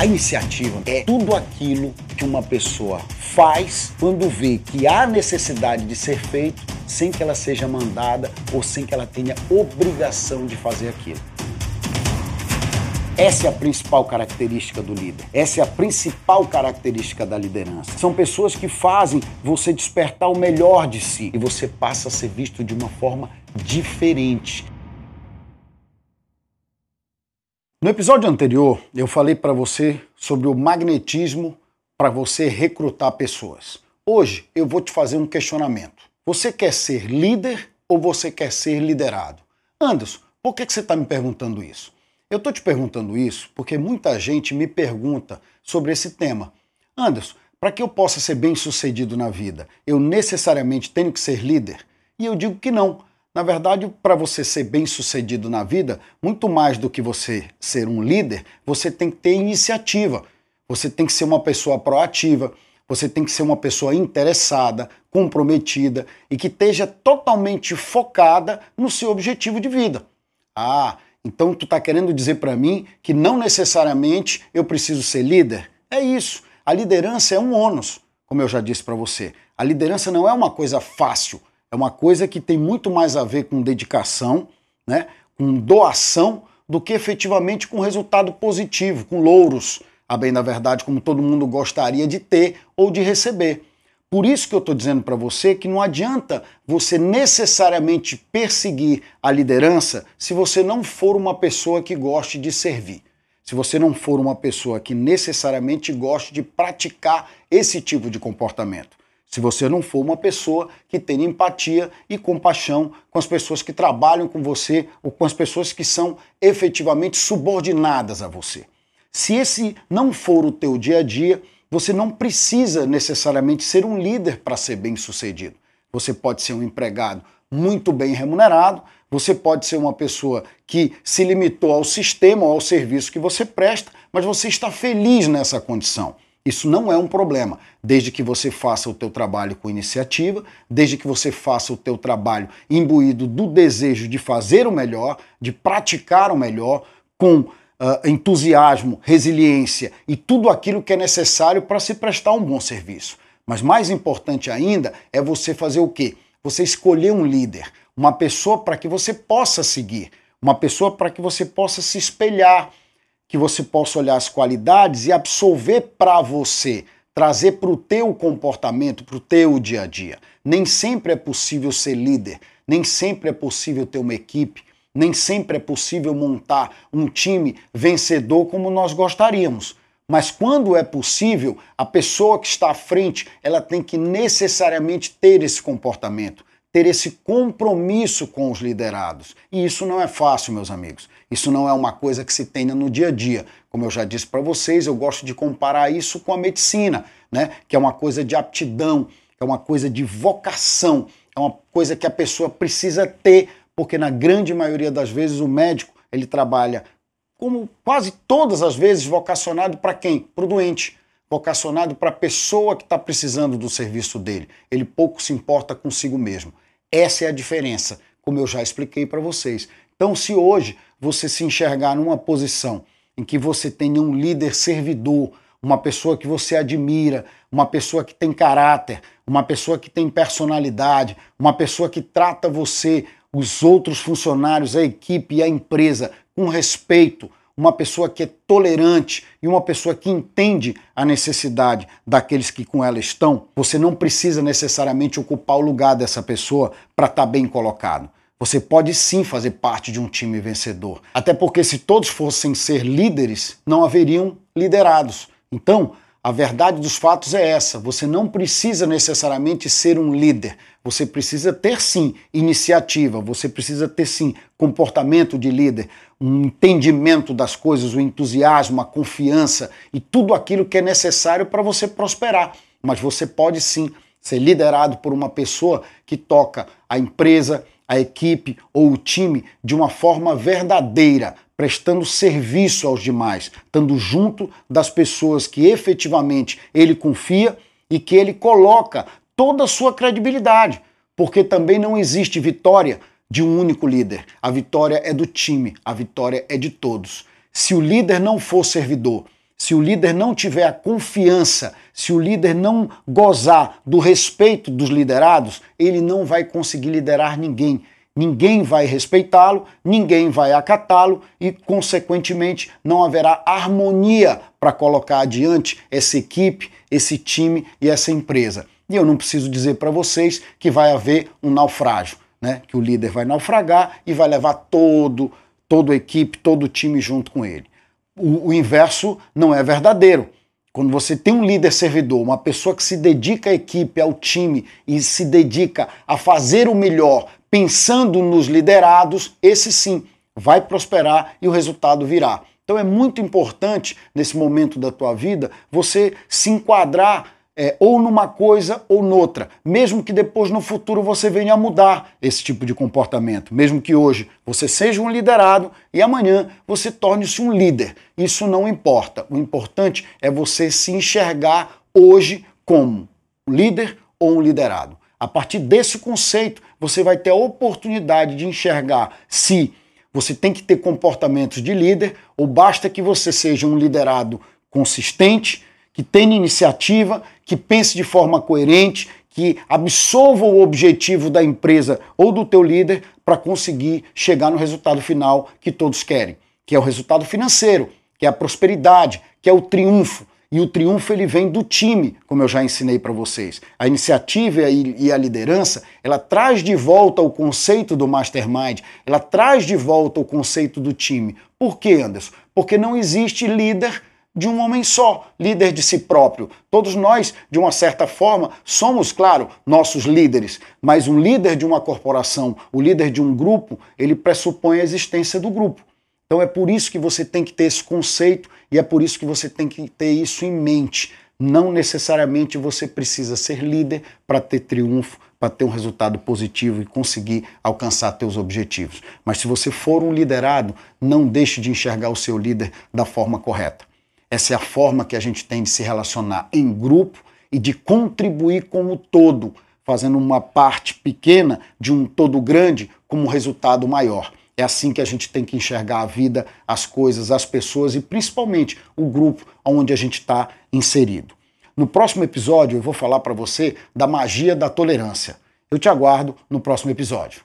A iniciativa é tudo aquilo que uma pessoa faz quando vê que há necessidade de ser feito sem que ela seja mandada ou sem que ela tenha obrigação de fazer aquilo. Essa é a principal característica do líder. Essa é a principal característica da liderança. São pessoas que fazem você despertar o melhor de si e você passa a ser visto de uma forma diferente. No episódio anterior, eu falei para você sobre o magnetismo para você recrutar pessoas. Hoje eu vou te fazer um questionamento. Você quer ser líder ou você quer ser liderado? Anderson, por que, você está me perguntando isso? Eu estou te perguntando isso porque muita gente me pergunta sobre esse tema. Anderson, para que eu possa ser bem sucedido na vida, eu necessariamente tenho que ser líder? E eu digo que não. Na verdade, para você ser bem sucedido na vida, muito mais do que você ser um líder, você tem que ter iniciativa. Você tem que ser uma pessoa proativa, você tem que ser uma pessoa interessada, comprometida e que esteja totalmente focada no seu objetivo de vida. Ah, então tu está querendo dizer para mim que não necessariamente eu preciso ser líder? É isso. A liderança é um ônus, como eu já disse para você. A liderança não é uma coisa fácil. É uma coisa que tem muito mais a ver com dedicação, né, com doação, do que efetivamente com resultado positivo, com louros, a bem da verdade, como todo mundo gostaria de ter ou de receber. Por isso que eu estou dizendo para você que não adianta você necessariamente perseguir a liderança se você não for uma pessoa que goste de servir. Se você não for uma pessoa que necessariamente goste de praticar esse tipo de comportamento se você não for uma pessoa que tem empatia e compaixão com as pessoas que trabalham com você ou com as pessoas que são efetivamente subordinadas a você. Se esse não for o teu dia a dia, você não precisa necessariamente ser um líder para ser bem-sucedido. Você pode ser um empregado muito bem remunerado, você pode ser uma pessoa que se limitou ao sistema ou ao serviço que você presta, mas você está feliz nessa condição. Isso não é um problema, desde que você faça o teu trabalho com iniciativa, desde que você faça o teu trabalho imbuído do desejo de fazer o melhor, de praticar o melhor, com uh, entusiasmo, resiliência e tudo aquilo que é necessário para se prestar um bom serviço. Mas mais importante ainda é você fazer o quê? Você escolher um líder, uma pessoa para que você possa seguir, uma pessoa para que você possa se espelhar, que você possa olhar as qualidades e absorver para você, trazer para o teu comportamento, para o teu dia a dia. Nem sempre é possível ser líder, nem sempre é possível ter uma equipe, nem sempre é possível montar um time vencedor como nós gostaríamos. Mas quando é possível, a pessoa que está à frente, ela tem que necessariamente ter esse comportamento, ter esse compromisso com os liderados. E isso não é fácil, meus amigos. Isso não é uma coisa que se tenha no dia a dia. Como eu já disse para vocês, eu gosto de comparar isso com a medicina, né? Que é uma coisa de aptidão, é uma coisa de vocação, é uma coisa que a pessoa precisa ter, porque na grande maioria das vezes o médico, ele trabalha como quase todas as vezes vocacionado para quem? Para o doente vocacionado para a pessoa que está precisando do serviço dele. Ele pouco se importa consigo mesmo. Essa é a diferença, como eu já expliquei para vocês. Então, se hoje você se enxergar numa posição em que você tenha um líder servidor, uma pessoa que você admira, uma pessoa que tem caráter, uma pessoa que tem personalidade, uma pessoa que trata você, os outros funcionários, a equipe e a empresa com respeito, uma pessoa que é tolerante e uma pessoa que entende a necessidade daqueles que com ela estão, você não precisa necessariamente ocupar o lugar dessa pessoa para estar tá bem colocado. Você pode sim fazer parte de um time vencedor. Até porque, se todos fossem ser líderes, não haveriam liderados. Então, a verdade dos fatos é essa: você não precisa necessariamente ser um líder. Você precisa ter sim iniciativa, você precisa ter sim comportamento de líder, um entendimento das coisas, o entusiasmo, a confiança e tudo aquilo que é necessário para você prosperar. Mas você pode sim ser liderado por uma pessoa que toca a empresa, a equipe ou o time de uma forma verdadeira, prestando serviço aos demais, estando junto das pessoas que efetivamente ele confia e que ele coloca toda a sua credibilidade, porque também não existe vitória de um único líder. A vitória é do time, a vitória é de todos. Se o líder não for servidor, se o líder não tiver a confiança, se o líder não gozar do respeito dos liderados, ele não vai conseguir liderar ninguém. Ninguém vai respeitá-lo, ninguém vai acatá-lo e, consequentemente, não haverá harmonia para colocar adiante essa equipe, esse time e essa empresa. E eu não preciso dizer para vocês que vai haver um naufrágio, né? Que o líder vai naufragar e vai levar todo, toda a equipe, todo o time junto com ele o, o inverso não é verdadeiro. Quando você tem um líder servidor, uma pessoa que se dedica à equipe, ao time e se dedica a fazer o melhor, pensando nos liderados, esse sim vai prosperar e o resultado virá. Então é muito importante nesse momento da tua vida você se enquadrar é, ou numa coisa ou noutra, mesmo que depois no futuro você venha a mudar esse tipo de comportamento, mesmo que hoje você seja um liderado e amanhã você torne-se um líder. Isso não importa. O importante é você se enxergar hoje como um líder ou um liderado. A partir desse conceito, você vai ter a oportunidade de enxergar se você tem que ter comportamentos de líder ou basta que você seja um liderado consistente, que tenha iniciativa, que pense de forma coerente, que absolva o objetivo da empresa ou do teu líder para conseguir chegar no resultado final que todos querem, que é o resultado financeiro, que é a prosperidade, que é o triunfo. E o triunfo ele vem do time, como eu já ensinei para vocês. A iniciativa e a liderança, ela traz de volta o conceito do mastermind, ela traz de volta o conceito do time. Por quê, Anderson? Porque não existe líder de um homem só, líder de si próprio. Todos nós, de uma certa forma, somos, claro, nossos líderes, mas um líder de uma corporação, o líder de um grupo, ele pressupõe a existência do grupo. Então é por isso que você tem que ter esse conceito e é por isso que você tem que ter isso em mente. Não necessariamente você precisa ser líder para ter triunfo, para ter um resultado positivo e conseguir alcançar teus objetivos. Mas se você for um liderado, não deixe de enxergar o seu líder da forma correta. Essa é a forma que a gente tem de se relacionar em grupo e de contribuir como todo, fazendo uma parte pequena de um todo grande como resultado maior. É assim que a gente tem que enxergar a vida, as coisas, as pessoas e principalmente o grupo onde a gente está inserido. No próximo episódio eu vou falar para você da magia da tolerância. Eu te aguardo no próximo episódio.